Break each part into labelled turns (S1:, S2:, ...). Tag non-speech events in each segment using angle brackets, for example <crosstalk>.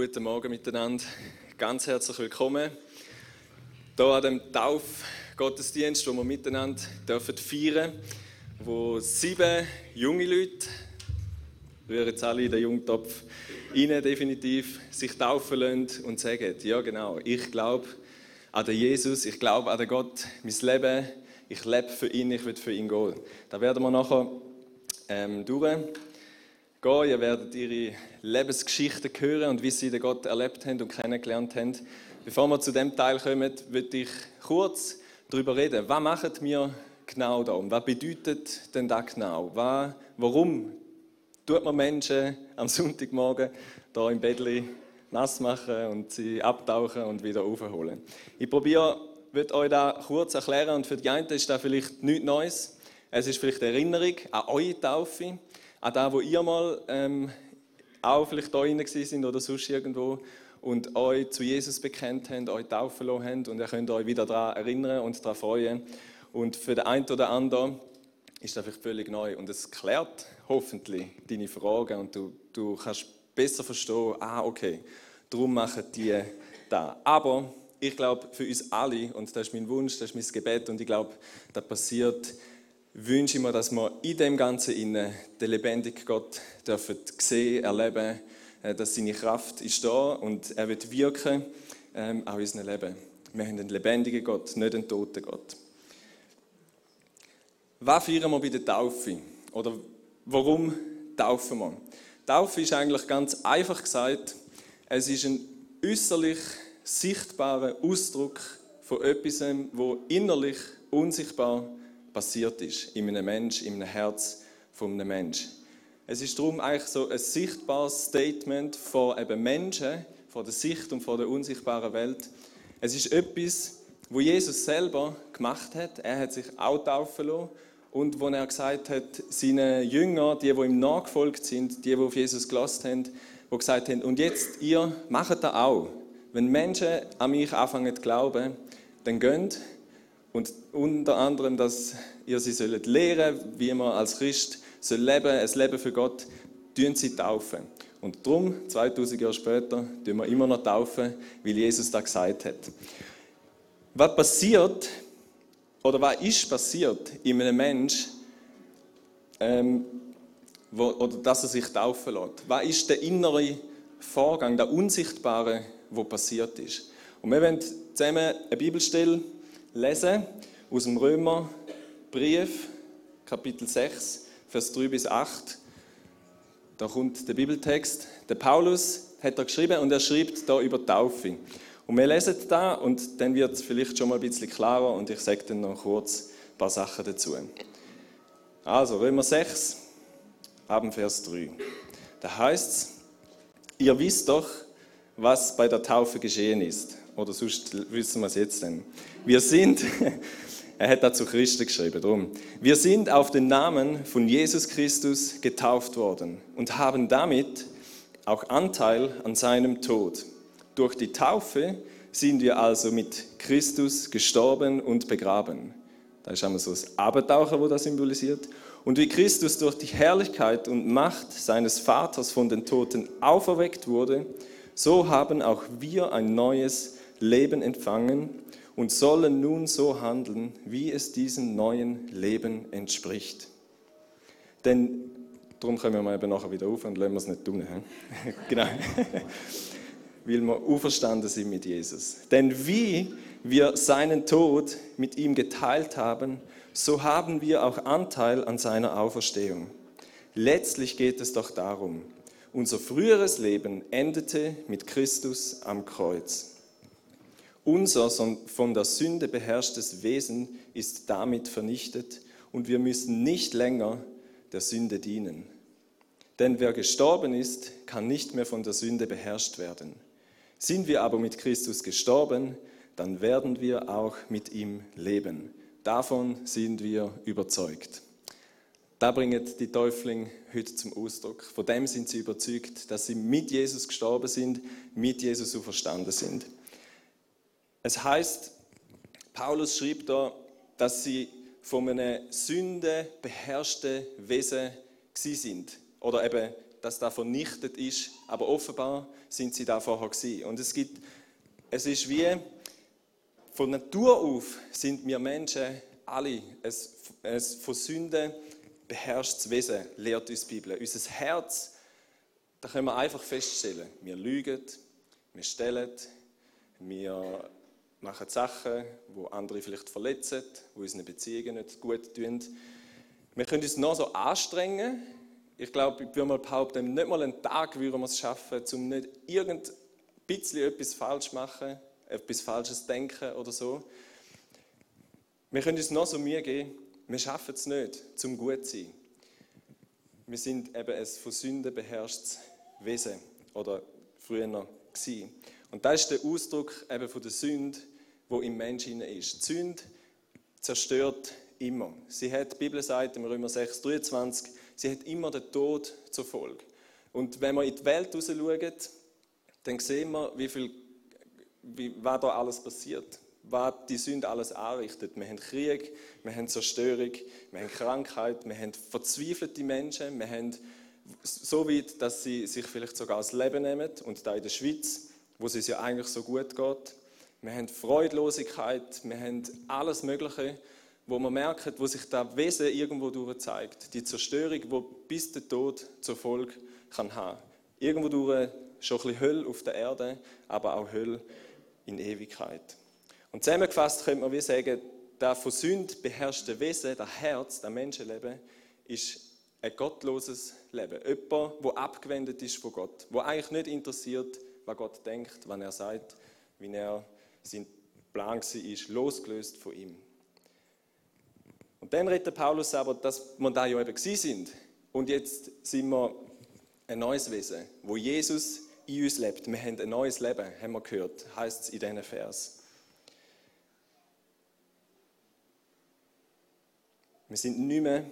S1: Guten Morgen miteinander. Ganz herzlich willkommen hier an dem Taufgottesdienst, wo wir miteinander dürfen feiern wo sieben junge Leute, rühren jetzt alle in den Jungtopf rein, definitiv, sich taufen lassen und sagen, ja genau, ich glaube an den Jesus, ich glaube an den Gott, mein Leben, ich lebe für ihn, ich will für ihn gehen. Da werden wir nachher ähm, durch gehen. Ihr werdet ihre Lebensgeschichten hören und wie sie den Gott erlebt haben und kennengelernt haben. Bevor wir zu dem Teil kommen, würde ich kurz darüber reden. Was machen wir genau da? Was bedeutet denn das genau? Was, warum tut man Menschen am Sonntagmorgen da im Bettli nass machen und sie abtauchen und wieder aufholen? Ich probiere, würde euch da kurz erklären und für die einen ist das vielleicht nichts Neues. Es ist vielleicht eine Erinnerung an eure Taufe an das, wo ihr mal ähm, auch vielleicht da drin sind oder sonst irgendwo und euch zu Jesus bekennt habt, euch taufen lassen habt und ihr könnt euch wieder daran erinnern und daran freuen. Und für den einen oder anderen ist das vielleicht völlig neu und es klärt hoffentlich deine Fragen und du, du kannst besser verstehen, ah okay, darum machen die da. Aber ich glaube, für uns alle, und das ist mein Wunsch, das ist mein Gebet, und ich glaube, das passiert wünsche ich mir, dass wir in dem Ganzen innen den lebendigen Gott dürfen sehen, erleben, äh, dass seine Kraft ist da und er wird wirken, ähm, auch in unserem Leben. Wir haben einen lebendigen Gott, nicht einen toten Gott. Was feiern wir bei der Taufe? Oder warum taufen wir? Taufe ist eigentlich ganz einfach gesagt, es ist ein äußerlich sichtbarer Ausdruck von etwas, wo innerlich unsichtbar ist passiert ist in einem Mensch, in einem Herz von einem Menschen. Es ist darum eigentlich so ein sichtbares Statement von eben Menschen, von der Sicht und von der unsichtbaren Welt. Es ist etwas, wo Jesus selber gemacht hat. Er hat sich auch taufen lassen und wo er gesagt hat, seine Jünger, die, die ihm nachgefolgt sind, die, die auf Jesus gelassen haben, die gesagt haben, und jetzt ihr macht das auch. Wenn Menschen an mich anfangen zu glauben, dann gönnt und unter anderem, dass ihr sie sollt lehren, wie man als Christ soll leben, ein Leben für Gott, tun sie taufen. Und darum, 2000 Jahre später, tun wir immer noch taufen, weil Jesus da gesagt hat. Was passiert, oder was ist passiert in einem Menschen, ähm, wo, oder dass er sich taufen lässt? Was ist der innere Vorgang, der Unsichtbare, wo passiert ist? Und wir werden zusammen eine Bibelstelle lesen aus dem Römerbrief, Kapitel 6, Vers 3 bis 8. Da kommt der Bibeltext. Der Paulus hat da geschrieben und er schreibt da über Taufe. Und wir lesen da und dann wird es vielleicht schon mal ein bisschen klarer und ich sage dann noch kurz ein paar Sachen dazu. Also Römer 6, ab Vers 3. Da heißt es, ihr wisst doch, was bei der Taufe geschehen ist. Oder sonst wissen wir es jetzt denn. Wir sind, <laughs> er hat dazu Christen geschrieben, drum. Wir sind auf den Namen von Jesus Christus getauft worden und haben damit auch Anteil an seinem Tod. Durch die Taufe sind wir also mit Christus gestorben und begraben. Da ist einmal so das Abentaucher, wo das symbolisiert. Und wie Christus durch die Herrlichkeit und Macht seines Vaters von den Toten auferweckt wurde, so haben auch wir ein neues Leben empfangen und sollen nun so handeln, wie es diesem neuen Leben entspricht. Denn, darum kommen wir eben nachher wieder auf und lassen wir es nicht tun. <laughs> genau. Weil wir auferstanden sind mit Jesus. Denn wie wir seinen Tod mit ihm geteilt haben, so haben wir auch Anteil an seiner Auferstehung. Letztlich geht es doch darum, unser früheres Leben endete mit Christus am Kreuz. Unser von der Sünde beherrschtes Wesen ist damit vernichtet und wir müssen nicht länger der Sünde dienen. Denn wer gestorben ist, kann nicht mehr von der Sünde beherrscht werden. Sind wir aber mit Christus gestorben, dann werden wir auch mit ihm leben. Davon sind wir überzeugt. Da bringen die Täufling heute zum Ausdruck. Von dem sind sie überzeugt, dass sie mit Jesus gestorben sind, mit Jesus auferstanden sind. Es heißt, Paulus schrieb da, dass sie von einer Sünde beherrschten Wesen sind oder eben dass da vernichtet ist, aber offenbar sind sie da vorher gewesen. Und es gibt, es ist wie, von Natur auf sind wir Menschen alle ein von Sünde beherrschtes Wesen, lehrt uns die Bibel. Unser Herz, da können wir einfach feststellen, wir lügen, wir stellen, wir machen Sachen, wo andere vielleicht verletzen, wo unsere Beziehungen nicht gut tun. Wir können uns noch so anstrengen. Ich glaube, ich würde mal behaupten, nicht mal einen Tag würden wir es schaffen, um nicht irgend bisschen etwas falsch machen, etwas Falsches denken oder so. Wir können uns noch so Mühe geben, wir schaffen es nicht, zum gut zu sein. Wir sind eben ein von Sünden beherrschtes Wesen oder früher gewesen. Und das ist der Ausdruck eben von der Sünde, wo im Menschen ist. Die Sünde zerstört immer. Sie hat, die Bibel sagt im Römer 6, 23, sie hat immer den Tod zur Folge. Und wenn wir in die Welt raus schauen, dann sehen wir, wie viel, wie, was da alles passiert. Was die Sünde alles anrichtet. Wir haben Krieg, wir haben Zerstörung, wir haben Krankheit, wir haben verzweifelte Menschen, wir haben so weit, dass sie sich vielleicht sogar das Leben nehmen und da in der Schweiz, wo es ja eigentlich so gut geht. Wir haben Freudlosigkeit, wir haben alles Mögliche, wo man merkt, wo sich das Wesen irgendwo durch zeigt. Die Zerstörung, wo bis der Tod zur Folge kann haben. Irgendwo durch schon ein bisschen Hölle auf der Erde, aber auch Hölle in Ewigkeit. Und zusammengefasst könnte man wie sagen, das von Sünde beherrschte Wesen, das Herz, das Menschenleben, ist ein gottloses Leben. Jemand, der abgewendet ist von Gott, wo eigentlich nicht interessiert, was Gott denkt, was er sagt, wie er sein Plan war, losgelöst von ihm. Und dann redet Paulus aber, dass wir da ja eben sind. Und jetzt sind wir ein neues Wesen, wo Jesus in uns lebt. Wir haben ein neues Leben, haben wir gehört, heißt es in diesen Vers. Wir sind nicht mehr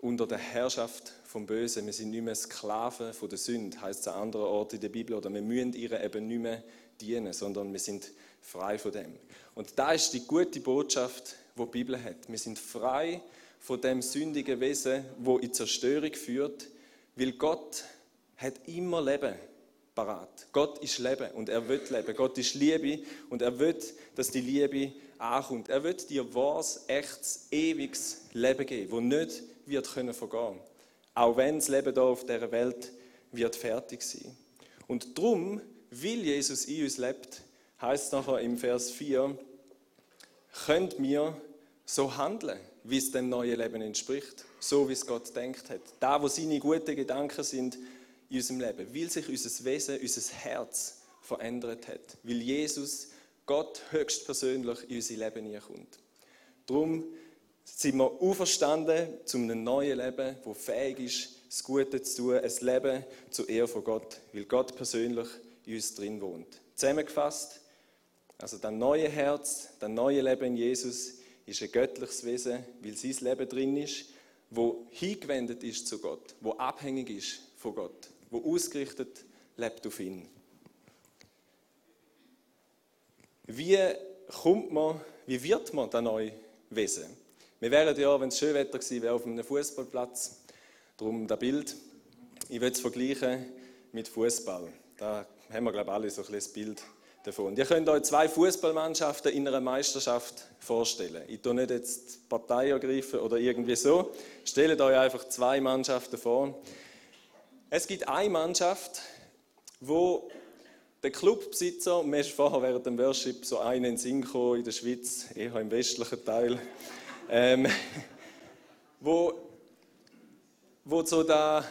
S1: unter der Herrschaft vom Bösen. Wir sind nicht mehr Sklaven von der Sünde, heißt es an anderen Orten in der Bibel. Oder wir müssen ihr eben nicht mehr dienen, sondern wir sind frei von dem. Und da ist die gute Botschaft, wo die Bibel hat. Wir sind frei von dem sündigen Wesen, wo in Zerstörung führt, weil Gott hat immer Leben parat. Gott ist Leben und er will Leben. Gott ist Liebe und er will, dass die Liebe ankommt. Er will dir wahres, echtes, ewiges Leben geben, wo nicht wird können vergehen. Auch wenn das Leben hier auf dieser Welt wird fertig sein. Und darum, weil Jesus in uns lebt, heißt es nachher im Vers 4, könnt wir so handeln, wie es dem neuen Leben entspricht, so wie es Gott denkt hat. Da, wo seine guten Gedanken sind in unserem Leben, weil sich unser Wesen, unser Herz verändert hat, weil Jesus, Gott höchstpersönlich in unser Leben hineinkommt. Darum sind wir auferstanden zu einem neuen Leben, das fähig ist, das Gute zu tun, ein Leben zur Ehre von Gott, weil Gott persönlich in uns drin wohnt. Zusammengefasst, also das neue Herz, das neue Leben in Jesus ist ein göttliches Wesen, weil sein Leben drin ist, wo hingewendet ist zu Gott, wo abhängig ist von Gott, wo ausgerichtet lebt auf ihn. Wie kommt man, wie wird man das neue Wesen? Wir wären ja, wenn es schön Wetter gewesen wäre, auf einem Fußballplatz. Darum das Bild. Ich will es vergleichen mit Fußball. Da haben wir, glaube ich, alle so ein bisschen Bild davon. Ihr könnt euch zwei Fußballmannschaften in einer Meisterschaft vorstellen. Ich tue nicht jetzt Partei ergreifen oder irgendwie so. Stellt euch einfach zwei Mannschaften vor. Es gibt eine Mannschaft, wo der Clubbesitzer, mir ist vorher während dem Worship so einen in Synchro in der Schweiz, eher im westlichen Teil, <laughs> ähm, wo, wo so da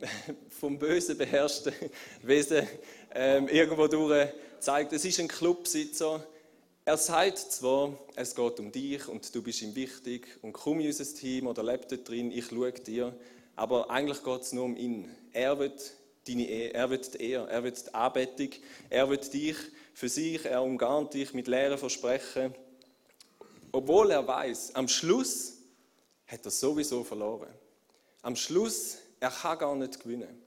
S1: <laughs> vom Bösen beherrschte <laughs> Wesen ähm, irgendwo durch zeigt, es ist ein Clubsitzer. Er sagt zwar, es geht um dich und du bist ihm wichtig und komm in unser Team oder lebt dort drin, ich schaue dir, aber eigentlich geht es nur um ihn. Er wird deine Ehe, er wird die Ehre, er wird die Anbetung, er wird dich für sich, er umgarnt dich mit leeren Versprechen. Obwohl er weiß, am Schluss hat er sowieso verloren. Am Schluss, er kann gar nicht gewinnen.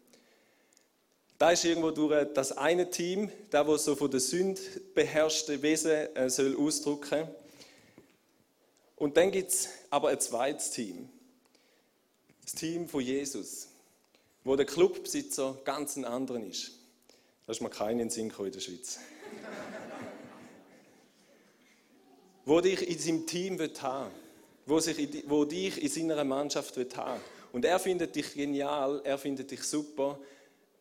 S1: Da ist irgendwo durch das eine Team, da wo so von der Sünde beherrschte Wesen äh, soll ausdrücken. Und dann gibt es aber ein zweites Team. Das Team von Jesus, wo der Clubbesitzer ganz ein anderer ist. Da ist mir keinen Sinn in der Schweiz. <laughs> wo dich in seinem Team haben wo, sich, wo dich in seiner Mannschaft haben Und er findet dich genial, er findet dich super,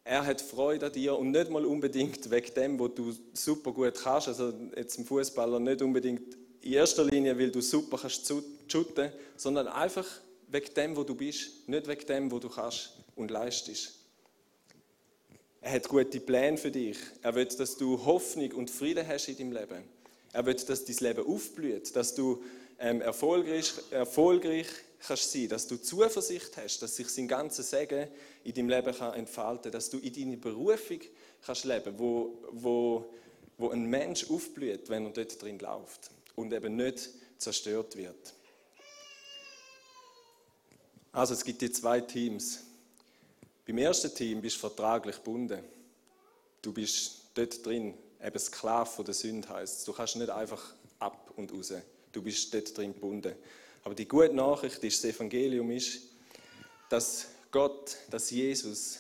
S1: er hat Freude an dir und nicht mal unbedingt wegen dem, wo du super gut kannst. Also jetzt im Fußballer nicht unbedingt in erster Linie, weil du super kannst shooten, sondern einfach wegen dem, wo du bist, nicht wegen dem, wo du kannst und leistest. Er hat gute Pläne für dich. Er will, dass du Hoffnung und Frieden hast in deinem Leben. Er will, dass dein Leben aufblüht, dass du ähm, erfolgreich, erfolgreich kannst sein, dass du Zuversicht hast, dass sich sein ganzes Segen in deinem Leben kann entfalten dass du in deine Berufung kannst leben, wo, wo, wo ein Mensch aufblüht, wenn er dort drin läuft und eben nicht zerstört wird. Also es gibt die zwei Teams. Beim ersten Team bist du vertraglich gebunden. Du bist dort drin, eben Sklave von der Sünde heißt. Du kannst nicht einfach ab und raus. Du bist dort drin gebunden. Aber die gute Nachricht ist, das Evangelium ist, dass Gott, dass Jesus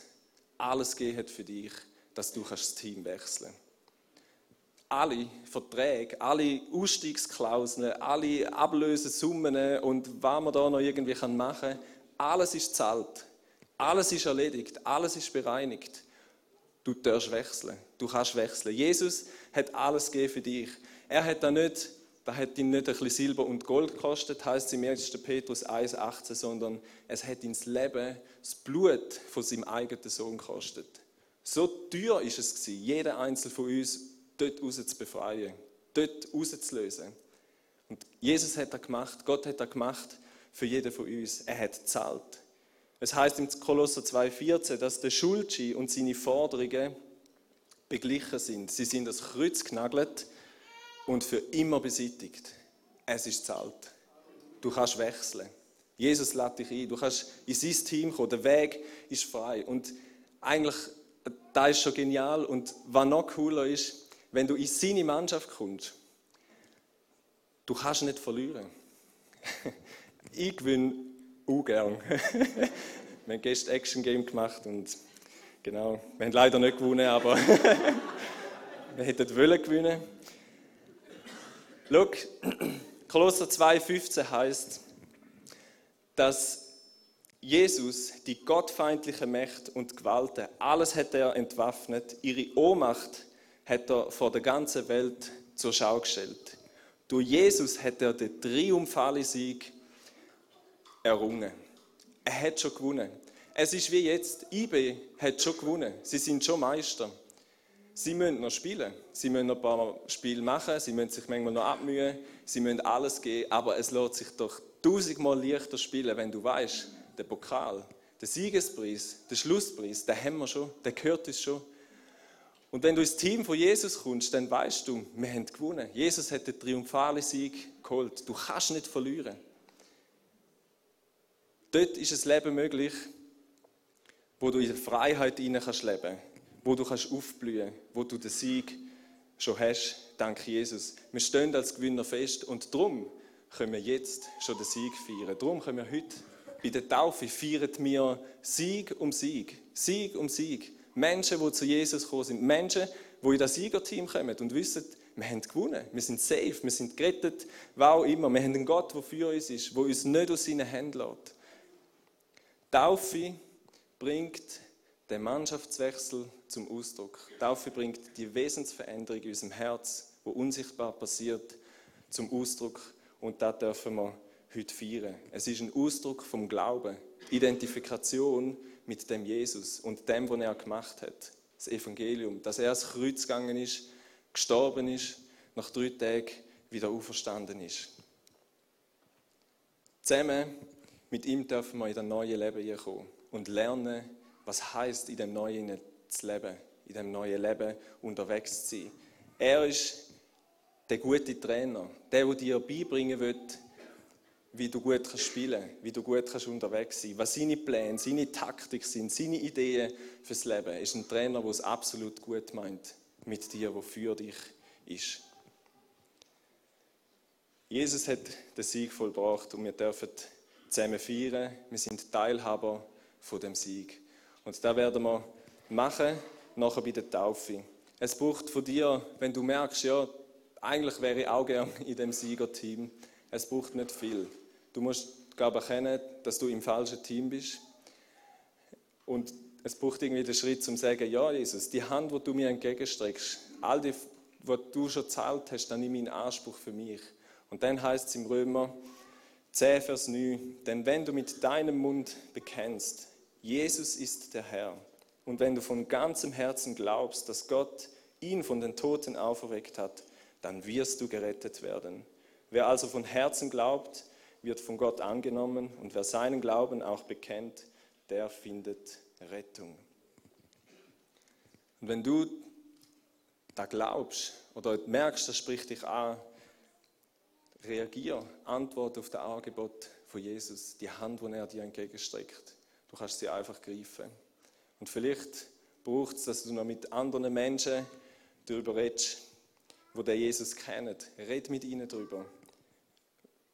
S1: alles gegeben hat für dich, dass du das Team wechseln kannst. Alle Verträge, alle Ausstiegsklauseln, alle Ablösesummen und was man da noch irgendwie machen kann, alles ist zahlt. Alles ist erledigt. Alles ist bereinigt. Du darfst wechseln. Du kannst wechseln. Jesus hat alles gegeben für dich. Er hat da nicht da hat ihn nicht ein bisschen Silber und Gold gekostet, heißt es im 1. Petrus 1,18, sondern es hat ihn das Leben, das Blut von seinem eigenen Sohn gekostet. So teuer ist es gewesen, jeden Einzelnen von uns dort raus zu befreien, dort rauszulösen. Und Jesus hat das gemacht, Gott hat das gemacht für jeden von uns. Er hat zahlt. Es heißt im Kolosser 2,14, dass der Schuldschein und seine Forderungen beglichen sind. Sie sind das Kreuz genagelt und für immer beseitigt. Es ist zahlt. Du kannst wechseln. Jesus lädt dich ein. Du kannst in sein Team kommen. Der Weg ist frei. Und eigentlich, da ist schon genial. Und was noch cooler ist, wenn du in seine Mannschaft kommst, du kannst nicht verlieren. <laughs> ich gewinne gern. <laughs> wir haben gestern Action Game gemacht und genau, wir haben leider nicht gewonnen, aber <laughs> wir hätten wollen gewinnen. Schau, <clears throat> Kolosser 2,15 heißt, dass Jesus die gottfeindliche Mächte und Gewalten, alles hat er entwaffnet, ihre Ohnmacht hat er vor der ganzen Welt zur Schau gestellt. Durch Jesus hat er den triumphalen Sieg errungen. Er hat schon gewonnen. Es ist wie jetzt, IB hat schon gewonnen. Sie sind schon Meister. Sie müssen noch spielen. Sie müssen noch ein paar Spiele machen. Sie müssen sich manchmal noch abmühen. Sie müssen alles geben. Aber es lohnt sich doch tausendmal leichter spielen, wenn du weißt, der Pokal, der Siegespreis, der Schlusspreis, den haben wir schon. Der gehört uns schon. Und wenn du ins Team von Jesus kommst, dann weißt du, wir haben gewonnen. Jesus hat den triumphalen Sieg geholt. Du kannst nicht verlieren. Dort ist ein Leben möglich, wo du in der Freiheit leben kannst wo du kannst aufblühen, wo du den Sieg schon hast, dank Jesus. Wir stehen als Gewinner fest und darum können wir jetzt schon den Sieg feiern. Darum können wir heute bei der Taufe feiern wir Sieg um Sieg, Sieg um Sieg. Menschen, die zu Jesus gekommen sind, Menschen, die in das Siegerteam kommen und wissen, wir haben gewonnen, wir sind safe, wir sind gerettet, was auch immer. Wir haben einen Gott, der für uns ist, der uns nicht aus seinen Händen lässt. Taufe bringt den Mannschaftswechsel zum Ausdruck. Taufe bringt die Wesensveränderung in unserem Herz, wo unsichtbar passiert, zum Ausdruck. Und das dürfen wir heute feiern. Es ist ein Ausdruck vom Glauben, Identifikation mit dem Jesus und dem, was er gemacht hat. Das Evangelium, dass er ans Kreuz gegangen ist, gestorben ist, nach drei Tagen wieder auferstanden ist. Zusammen mit ihm dürfen wir in das neue Leben kommen und lernen, was heißt in dem neuen zu leben, in dem neuen Leben unterwegs zu sein. Er ist der gute Trainer, der, der dir beibringen wird, wie du gut kannst spielen, wie du gut kannst unterwegs sein, was seine Pläne, seine Taktik sind, seine Ideen fürs Leben. Er ist ein Trainer, der es absolut gut meint mit dir, der für dich ist. Jesus hat den Sieg vollbracht und wir dürfen zusammen feiern. Wir sind Teilhaber von dem Sieg. Und da werden wir machen, nachher bei der Taufe. Es braucht von dir, wenn du merkst, ja, eigentlich wäre ich auch gerne in dem Siegerteam, es braucht nicht viel. Du musst, glaube ich, erkennen, dass du im falschen Team bist. Und es braucht irgendwie den Schritt zum sagen, ja Jesus, die Hand, die du mir entgegenstreckst, all die, was du schon gezahlt hast, dann nimm in Anspruch für mich. Und dann heißt es im Römer 10, Vers 9, denn wenn du mit deinem Mund bekennst, Jesus ist der Herr, und wenn du von ganzem Herzen glaubst, dass Gott ihn von den Toten auferweckt hat, dann wirst du gerettet werden. Wer also von Herzen glaubt, wird von Gott angenommen und wer seinen Glauben auch bekennt, der findet Rettung. Und wenn du da glaubst oder merkst, das spricht dich an, reagier, antworte auf das Angebot von Jesus, die Hand, die er dir entgegenstreckt. Du kannst sie einfach greifen. Und vielleicht braucht es, dass du noch mit anderen Menschen darüber redest, wo der Jesus kennen. Red mit ihnen darüber.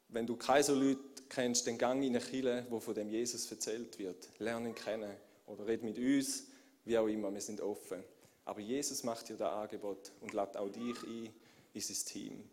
S1: Wenn du keine so Leute kennst, dann gang in eine Kirche, wo von dem Jesus erzählt wird. Lerne ihn kennen. Oder red mit uns, wie auch immer, wir sind offen. Aber Jesus macht dir das Angebot und lädt auch dich ein in sein Team.